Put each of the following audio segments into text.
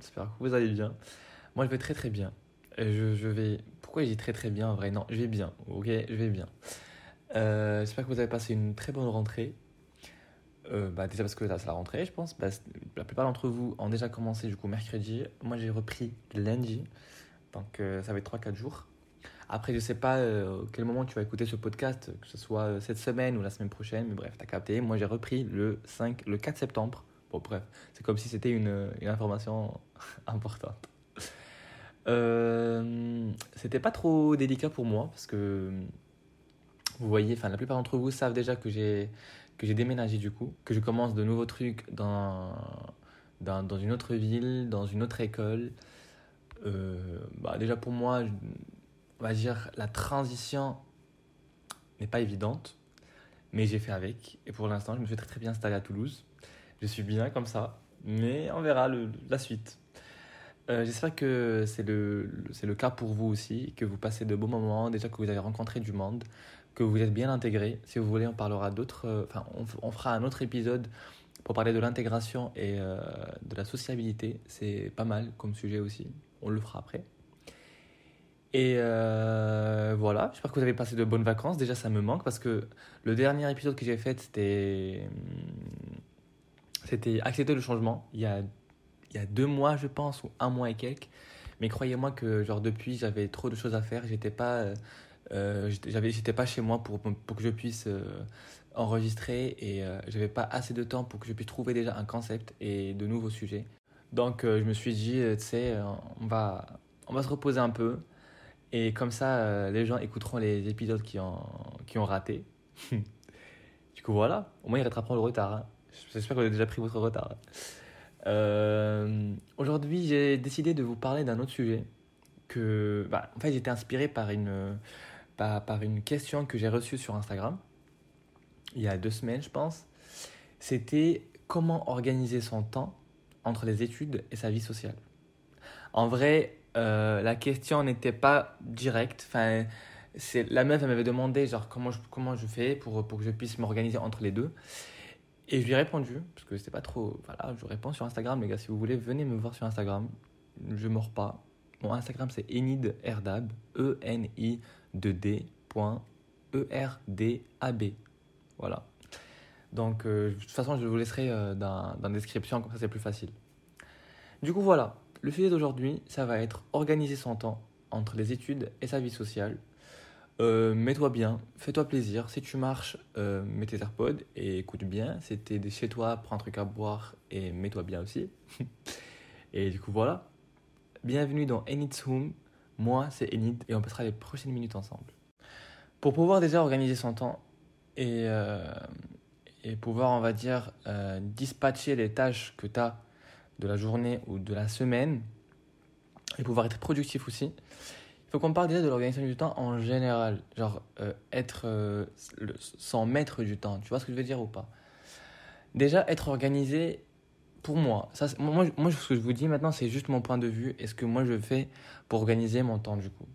j'espère que vous allez bien. Moi je vais très très bien. Je, je vais... Pourquoi dis très très bien en vrai? Non, je vais bien, ok? Je vais bien. Euh, j'espère que vous avez passé une très bonne rentrée. Euh, bah, déjà parce que là c'est la rentrée je pense. Bah, la plupart d'entre vous ont déjà commencé du coup mercredi. Moi j'ai repris lundi. Donc euh, ça va être 3-4 jours. Après je sais pas quel moment tu vas écouter ce podcast, que ce soit cette semaine ou la semaine prochaine, mais bref, t'as capté. Moi j'ai repris le, 5, le 4 septembre. Bref, c'est comme si c'était une, information importante. Euh, c'était pas trop délicat pour moi parce que vous voyez, la plupart d'entre vous savent déjà que j'ai déménagé du coup, que je commence de nouveaux trucs dans une autre ville, dans une autre école. Euh, bah déjà pour moi, on va dire la transition n'est pas évidente, mais j'ai fait avec et pour l'instant je me suis très très bien installé à Toulouse. Je suis bien comme ça, mais on verra la suite. Euh, j'espère que c'est le, le cas pour vous aussi, que vous passez de beaux moments, déjà que vous avez rencontré du monde, que vous êtes bien intégré. Si vous voulez, on parlera d'autres. Euh, enfin, on, fera un autre épisode pour parler de l'intégration et euh, de la sociabilité. C'est pas mal comme sujet aussi. On le fera après. Et voilà, j'espère que vous avez passé de bonnes vacances. Déjà, ça me manque parce que le dernier épisode que j'ai fait, c'était. C'était accepter le changement. Il y a il y a deux mois, je pense, ou un mois et quelques. Mais croyez-moi que, genre, depuis, j'avais trop de choses à faire. J'étais pas, euh, euh j'étais pas chez moi pour, pour que je puisse euh, enregistrer et j'avais pas assez de temps pour que je puisse trouver déjà un concept et de nouveaux sujets. Donc, je me suis dit, tu sais, on va, on va se reposer un peu. Et comme ça, les gens écouteront les épisodes qui ont, qui ont raté. du coup, voilà. Au moins, ils rattraperont le retard. Hein. J'espère vous avez déjà pris votre retard. Euh, Aujourd'hui, j'ai décidé de vous parler d'un autre sujet. Que, bah, en fait, j'étais inspiré par une, par, une question que j'ai reçue sur Instagram il y a deux semaines, je pense. C'était comment organiser son temps entre les études et sa vie sociale. En vrai, euh, la question n'était pas directe. Enfin, la meuf m'avait demandé genre comment je, comment je fais pour, pour que je puisse m'organiser entre les deux. Et je lui ai répondu, parce que c'était pas trop. Voilà, je réponds sur Instagram, les gars. Si vous voulez, venez me voir sur Instagram. Je mords pas. Mon Instagram, c'est Enid Erdab. E-N-I-D-D. E-R-D-A-B. Voilà. Donc, euh, de toute façon, je vous laisserai euh, dans, dans la description, comme ça, c'est plus facile. Du coup, voilà. Le sujet d'aujourd'hui, ça va être organiser son temps entre les études et sa vie sociale. Euh, mets-toi bien, fais-toi plaisir. Si tu marches, euh, mets tes AirPods et écoute bien. Si t'es chez toi, prends un truc à boire et mets-toi bien aussi. et du coup, voilà. Bienvenue dans Enid's Home. Moi, c'est Enid et on passera les prochaines minutes ensemble. Pour pouvoir déjà organiser son temps et, euh, et pouvoir, on va dire, dispatcher les tâches que tu as de la journée ou de la semaine et pouvoir être productif aussi, il faut qu'on parle déjà de l'organisation du temps en général. Genre, euh, être euh, sans maître du temps. Tu vois ce que je veux dire ou pas? Déjà, être organisé, pour moi, moi, ce que je vous dis maintenant, c'est juste mon point de vue et ce que moi je fais pour organiser mon temps du coup.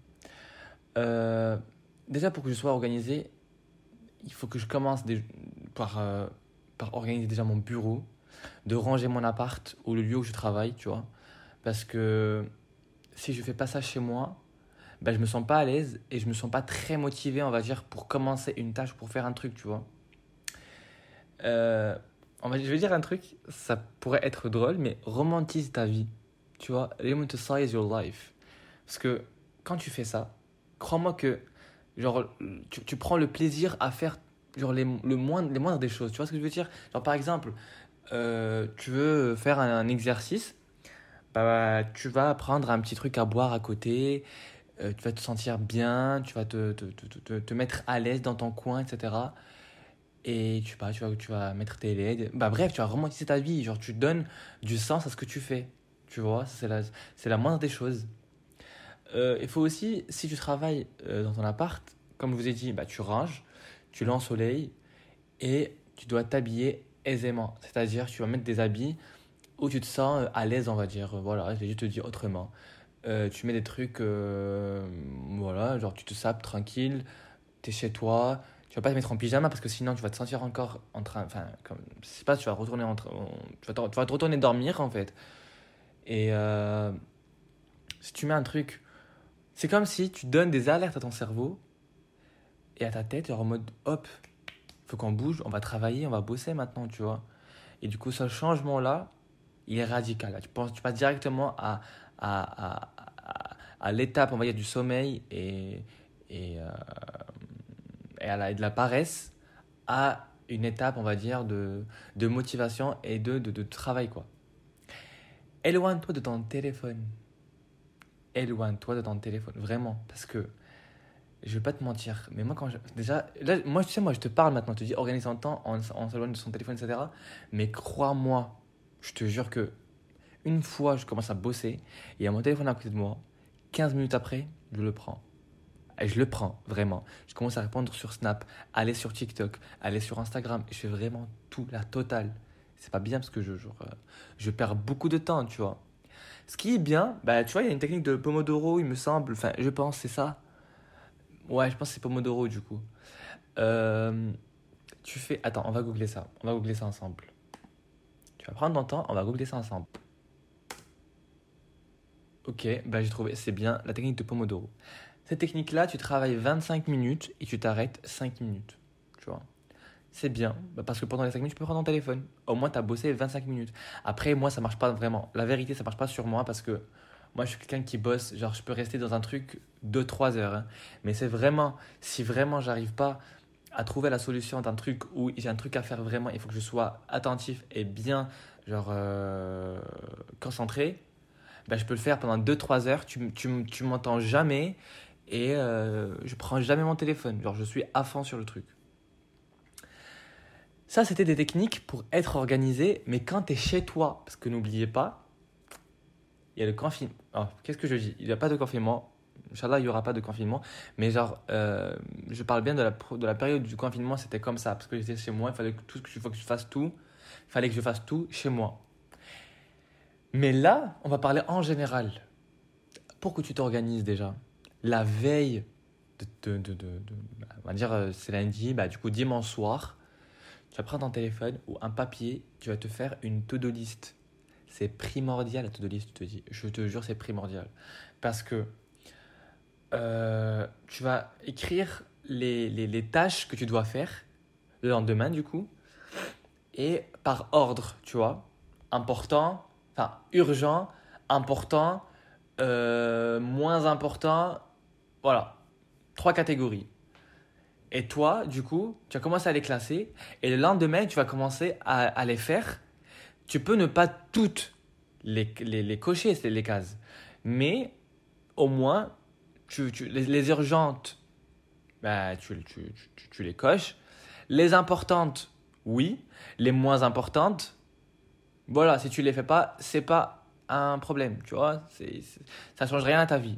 Euh, déjà, pour que je sois organisé, il faut que je commence par, par organiser déjà mon bureau, de ranger mon appart ou le lieu où je travaille, tu vois? Parce que si je fais pas ça chez moi, ben, je me sens pas à l'aise et je me sens pas très motivé, on va dire, pour commencer une tâche, pour faire un truc, tu vois. Euh, on va, je vais dire un truc, ça pourrait être drôle, mais romantise ta vie. Tu vois, romanticize your life. Parce que quand tu fais ça, crois-moi que genre, tu, tu, prends le plaisir à faire genre, les, le moindre, les moindres des choses. Tu vois ce que je veux dire? Genre, par exemple, euh, tu veux faire un, un exercice, bah, tu vas prendre un petit truc à boire à côté, euh, tu vas te sentir bien, tu vas te, te, te, te mettre à l'aise dans ton coin, etc. Et tu, bah, tu, vas, tu vas mettre tes LED. Bah, bref, tu vas romantiser ta vie. Genre, tu donnes du sens à ce que tu fais. Tu vois, c'est la, la moindre des choses. Euh, il faut aussi, si tu travailles euh, dans ton appart, comme je vous ai dit, bah, tu ranges, tu l'ensoleilles et tu dois t'habiller aisément. C'est-à-dire, tu vas mettre des habits où tu te sens à l'aise, on va dire. Voilà, je vais juste te dire autrement. Euh, tu mets des trucs, euh, voilà, genre tu te sapes tranquille, t'es chez toi, tu vas pas te mettre en pyjama parce que sinon tu vas te sentir encore en train, enfin, comme, je sais pas, tu vas retourner, entre, tu, vas te, tu vas te retourner dormir en fait. Et euh, si tu mets un truc, c'est comme si tu donnes des alertes à ton cerveau et à ta tête, en mode hop, faut qu'on bouge, on va travailler, on va bosser maintenant, tu vois. Et du coup, ce changement-là, il est radical. tu, penses, tu passes directement à, à, à, à l'étape, on va dire, du sommeil et, et, euh, et à la, de la paresse à une étape, on va dire, de, de motivation et de, de, de travail, quoi. Éloigne-toi de ton téléphone. Éloigne-toi de ton téléphone, vraiment. Parce que, je vais pas te mentir, mais moi, quand je, déjà, là, moi, tu sais, moi, je te parle maintenant, je te dis, organise ton temps, on, on s'éloigne de son téléphone, etc. Mais crois-moi, je te jure que, une fois, je commence à bosser, et il y a mon téléphone à côté de moi, 15 minutes après, je le prends. Et je le prends, vraiment. Je commence à répondre sur Snap, aller sur TikTok, aller sur Instagram. Je fais vraiment tout, la totale. C'est pas bien parce que euh, je perds beaucoup de temps, tu vois. Ce qui est bien, bah, tu vois, il y a une technique de Pomodoro, il me semble. Enfin, je pense, c'est ça. Ouais, je pense que c'est Pomodoro, du coup. Euh, tu fais. Attends, on va googler ça. On va googler ça ensemble. Tu vas prendre ton temps, on va googler ça ensemble. Ok, bah j'ai trouvé, c'est bien la technique de Pomodoro. Cette technique-là, tu travailles 25 minutes et tu t'arrêtes 5 minutes. Tu vois C'est bien, bah, parce que pendant les 5 minutes, tu peux prendre ton téléphone. Au moins, tu as bossé 25 minutes. Après, moi, ça marche pas vraiment. La vérité, ça marche pas sur moi parce que moi, je suis quelqu'un qui bosse. Genre, je peux rester dans un truc 2-3 heures. hein. Mais c'est vraiment, si vraiment j'arrive pas à trouver la solution d'un truc où j'ai un truc à faire vraiment, il faut que je sois attentif et bien, genre, euh, concentré. Ben, je peux le faire pendant 2-3 heures. Tu, tu, tu m'entends jamais et euh, je prends jamais mon téléphone. Genre, je suis à fond sur le truc. Ça, c'était des techniques pour être organisé, mais quand tu es chez toi, parce que n'oubliez pas, il y a le confinement. Oh, Qu'est-ce que je dis? Il n'y a pas de confinement. Inch'Allah, il n'y aura pas de confinement. Mais genre, euh, je parle bien de la, de la période du confinement, c'était comme ça. Parce que j'étais chez moi, il fallait que, tout, il faut que je fasse tout. Il fallait que je fasse tout chez moi. Mais là, on va parler en général. Pour que tu t'organises déjà, la veille de, de, de, de- on va dire euh, c'est lundi, bah, du coup dimanche soir, tu vas prendre ton téléphone ou un papier, tu vas te faire une to-do list. C'est primordial la to-do list, je te dis. Je te jure, c'est primordial. Parce que euh, tu vas écrire les, les tâches que tu dois faire le lendemain, du coup, et par ordre, tu vois. Important, enfin urgent, important, euh, moins important, voilà, trois catégories. Et toi, du coup, tu vas commencer à les classer et le lendemain, tu vas commencer à, les faire. Tu peux ne pas toutes les, les, les cocher, c'est les cases. Mais au moins, tu, les, urgentes, bah, tu, tu les coches. Les importantes, oui. Les moins importantes, voilà, si tu les fais pas, c'est pas un problème, tu vois. C'est, c'est- ça change rien à ta vie.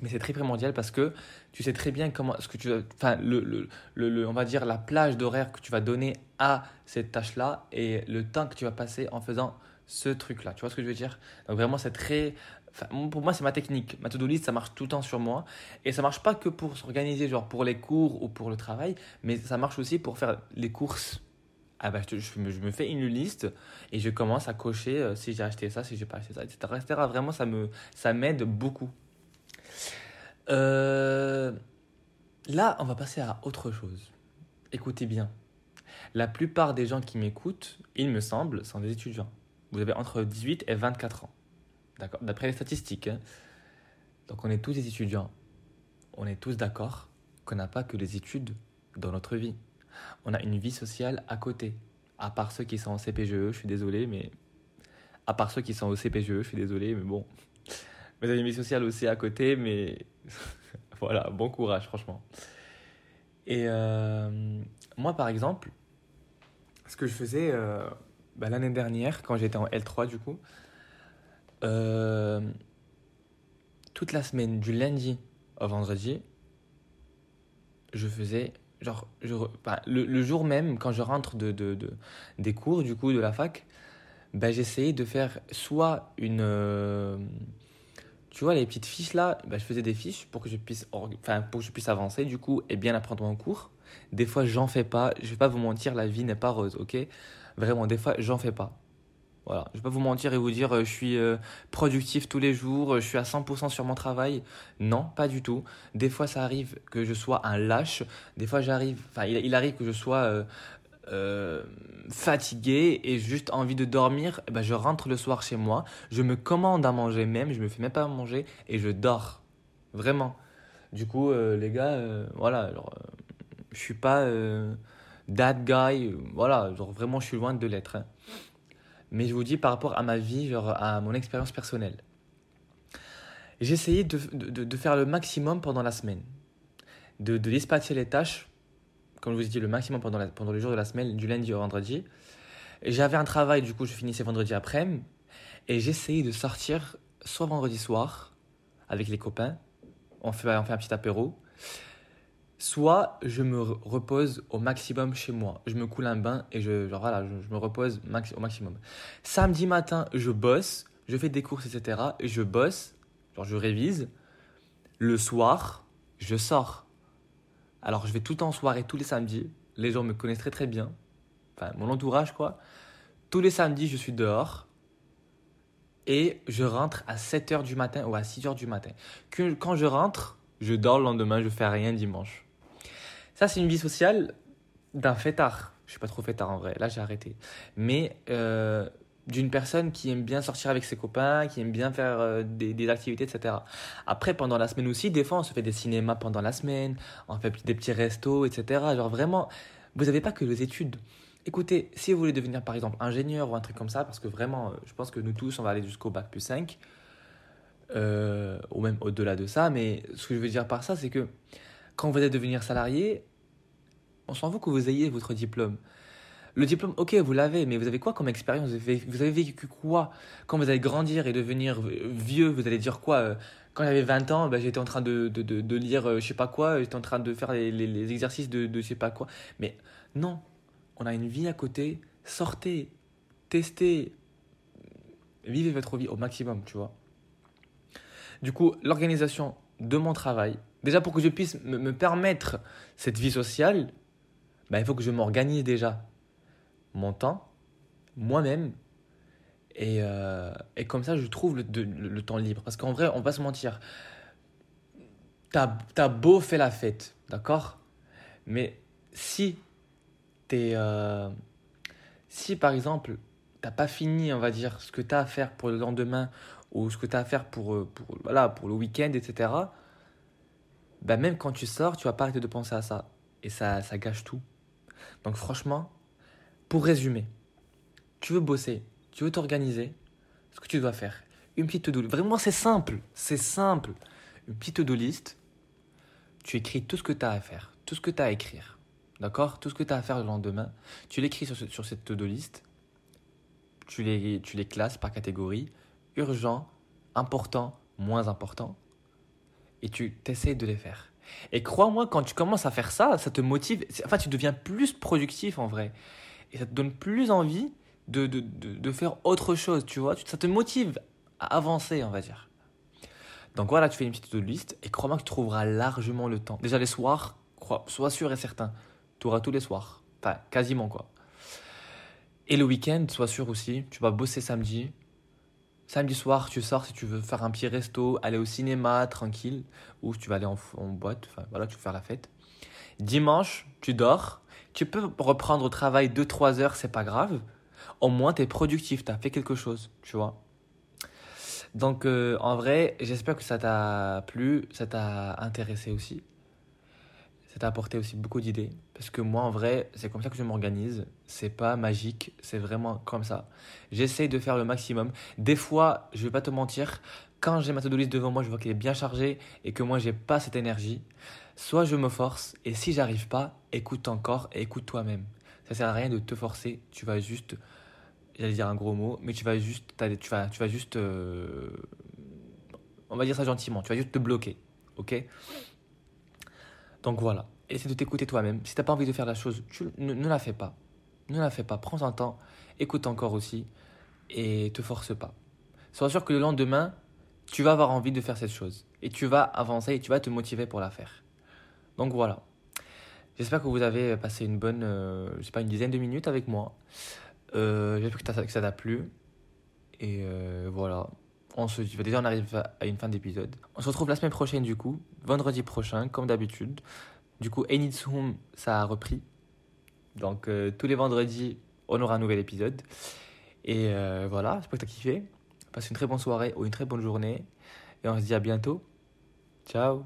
Mais c'est très primordial parce que tu sais très bien comment, ce que tu, enfin, le, le, le, on va dire la plage d'horaire que tu vas donner à cette tâche-là et le temps que tu vas passer en faisant ce truc-là. Tu vois ce que je veux dire? Donc vraiment, c'est très, pour moi, c'est ma technique. Ma to-do list, ça marche tout le temps sur moi et ça marche pas que pour s'organiser, genre pour les cours ou pour le travail, mais ça marche aussi pour faire les courses. Ah bah, je, me, fais une liste et je commence à cocher euh, si j'ai acheté ça, si j'ai pas acheté ça, etc., etc. Vraiment, ça ça m'aide beaucoup. Euh, là, on va passer à autre chose. Écoutez bien. La plupart des gens qui m'écoutent, il me semble, sont des étudiants. Vous avez entre 18 et 24 ans. D'accord? D'après les statistiques. hein. Donc on est tous des étudiants. On est tous d'accord qu'on n'a pas que les études dans notre vie. On a une vie sociale à côté. À part ceux qui sont en CPGE, je suis désolé, mais... À part ceux qui sont au CPGE, je suis désolé, mais bon. Vous avez une vie sociale aussi à côté, mais... voilà, bon courage, franchement. Et euh, moi, par exemple, ce que je faisais euh, bah, l'année dernière, quand j'étais en L3, du coup, euh, toute la semaine, du lundi au vendredi, je faisais, genre, enfin, le, le jour même, quand je rentre de, de, de- des cours, du coup, de la fac, ben, j'essayais de faire soit une. euh, tu vois, les petites fiches là, ben, je faisais des fiches pour que je puisse, pour que je puisse avancer, du coup, et bien apprendre mon cours. Des fois, j'en fais pas. Je vais pas vous mentir, la vie n'est pas rose, ok? Vraiment, des fois, j'en fais pas. Voilà, je vais pas vous mentir et vous dire euh, je suis euh, productif tous les jours, euh, je suis à 100% sur mon travail. Non, pas du tout. Des fois, ça arrive que je sois un lâche. Des fois, j'arrive, enfin, il, arrive que je sois fatigué et juste envie de dormir. Eh ben, je rentre le soir chez moi, je me commande à manger même, je me fais même pas manger et je dors. Vraiment. Du coup, les gars, voilà, alors, je suis pas that guy. Voilà, genre vraiment, je suis loin de l'être. Hein mais je vous dis par rapport à ma vie, à mon expérience personnelle. Essayé de, de, de, faire le maximum pendant la semaine, de, de les tâches, comme je vous ai dit, le maximum pendant, pendant le jour de la semaine, du lundi au vendredi. J'avais un travail, du coup, je finissais vendredi après-midi, et j'essayais de sortir soit vendredi soir avec les copains, on fait, on fait un petit apéro, soit je me repose au maximum chez moi. Je me coule un bain et je, voilà, je, me repose au maximum. Samedi matin, je bosse, je fais des courses, etc. Et je bosse, genre je révise. Le soir, je sors. Alors je vais tout le temps en soirée, tous les samedis. Les gens me connaissent très très bien. Enfin, mon entourage, quoi. Tous les samedis, je suis dehors. Et je rentre à 7h du matin ou à 6h du matin. Quand je rentre, je dors le lendemain, je fais rien dimanche. Ça, c'est une vie sociale d'un fêtard. Je suis pas trop fêtard en vrai, là j'ai arrêté. Mais euh, d'une personne qui aime bien sortir avec ses copains, qui aime bien faire euh, des, activités, etc. Après, pendant la semaine aussi, des fois on se fait des cinémas pendant la semaine, on fait des petits restos, etc. Genre vraiment, vous n'avez pas que les études. Écoutez, si vous voulez devenir par exemple ingénieur ou un truc comme ça, parce que vraiment, euh, je pense que nous tous, on va aller jusqu'au bac plus 5, ou même au-delà de ça, mais ce que je veux dire par ça, c'est que quand vous allez devenir salarié, on s'en fout que vous ayez votre diplôme. Le diplôme, ok, vous l'avez, mais vous avez quoi comme expérience? Vous avez, vécu quoi? Quand vous allez grandir et devenir vieux, vous allez dire quoi euh, Quand j'avais 20 ans, ben, j'étais en train de, de, de, lire euh, je sais pas quoi, j'étais en train de faire les, les, exercices de, de je sais pas quoi. Mais non, on a une vie à côté, sortez, testez, vivez votre vie au maximum, tu vois. Du coup, l'organisation de mon travail, Déjà, pour que je puisse me, permettre cette vie sociale, ben, il faut que je m'organise déjà mon temps, moi-même, et, euh, et, comme ça, je trouve le, temps libre. Parce qu'en vrai, on va se mentir. T'as as beau faire la fête, d'accord? Mais si. Euh, si par exemple, t'as pas fini, on va dire, ce que t'as à faire pour le lendemain ou ce que t'as à faire pour, euh, pour, voilà, pour le week-end, etc., bah même quand tu sors, tu vas pas arrêter de penser à ça. Et ça, ça gâche tout. Donc franchement, pour résumer, tu veux bosser, tu veux t'organiser, ce que tu dois faire, une petite to-do Vraiment, c'est simple, c'est simple. Une petite to-do list, tu écris tout ce que tu as à faire, tout ce que tu as à écrire. D'accord? Tout ce que tu as à faire le lendemain, tu l'écris sur, sur cette to-do list, tu les, tu les classes par catégorie, urgent, important, moins important et tu t'essayes de les faire. Et crois-moi, quand tu commences à faire ça, ça te motive. Enfin, tu deviens plus productif en vrai. Et ça te donne plus envie de, de, de, faire autre chose, tu vois. Ça te motive à avancer, on va dire. Donc voilà, tu fais une petite to liste et crois-moi que tu trouveras largement le temps. Déjà les soirs, crois, sois sûr et certain, tu auras tous les soirs. Enfin, quasiment quoi. Et le week-end, sois sûr aussi, tu vas bosser samedi, Samedi soir, tu sors si tu veux faire un petit resto, aller au cinéma tranquille, ou tu vas aller en, boîte, enfin voilà, tu veux faire la fête. Dimanche, tu dors, tu peux reprendre au travail 2-3 heures, c'est pas grave. Au moins, tu es productif, tu as fait quelque chose, tu vois. Donc, euh, en vrai, j'espère que ça t'a plu, ça t'a intéressé aussi ça t'a apporté aussi beaucoup d'idées. Parce que moi, en vrai, c'est comme ça que je m'organise. C'est pas magique, c'est vraiment comme ça. J'essaye de faire le maximum. Des fois, je vais pas te mentir, quand j'ai ma to-do list devant moi, je vois qu'elle est bien chargée et que moi, j'ai pas cette énergie. Soit je me force, et si j'arrive pas, écoute encore et écoute toi-même. Ça sert à rien de te forcer, tu vas juste, j'allais dire un gros mot, mais tu vas juste, tu vas, tu vas juste, euh, on va dire ça gentiment, tu vas juste te bloquer, ok? Donc voilà, essaie de t'écouter toi-même. Si tu n'as pas envie de faire la chose, ne, la fais pas. Ne la fais pas. Prends un temps, écoute encore aussi et te force pas. Sois sûr que le lendemain, tu vas avoir envie de faire cette chose et tu vas avancer et tu vas te motiver pour la faire. Donc voilà. J'espère que vous avez passé une bonne, euh, je sais pas, une dizaine de minutes avec moi. Euh, J'espère que ça t'a plu. Et euh, voilà. On se dit, déjà, on arrive à une fin d'épisode. On se retrouve la semaine prochaine, du coup, vendredi prochain, comme d'habitude. Du coup, Home, ça a repris. Donc, euh, tous les vendredis, on aura un nouvel épisode. Et euh, voilà, j'espère que tu as kiffé. Passe une très bonne soirée ou une très bonne journée. Et on se dit à bientôt. Ciao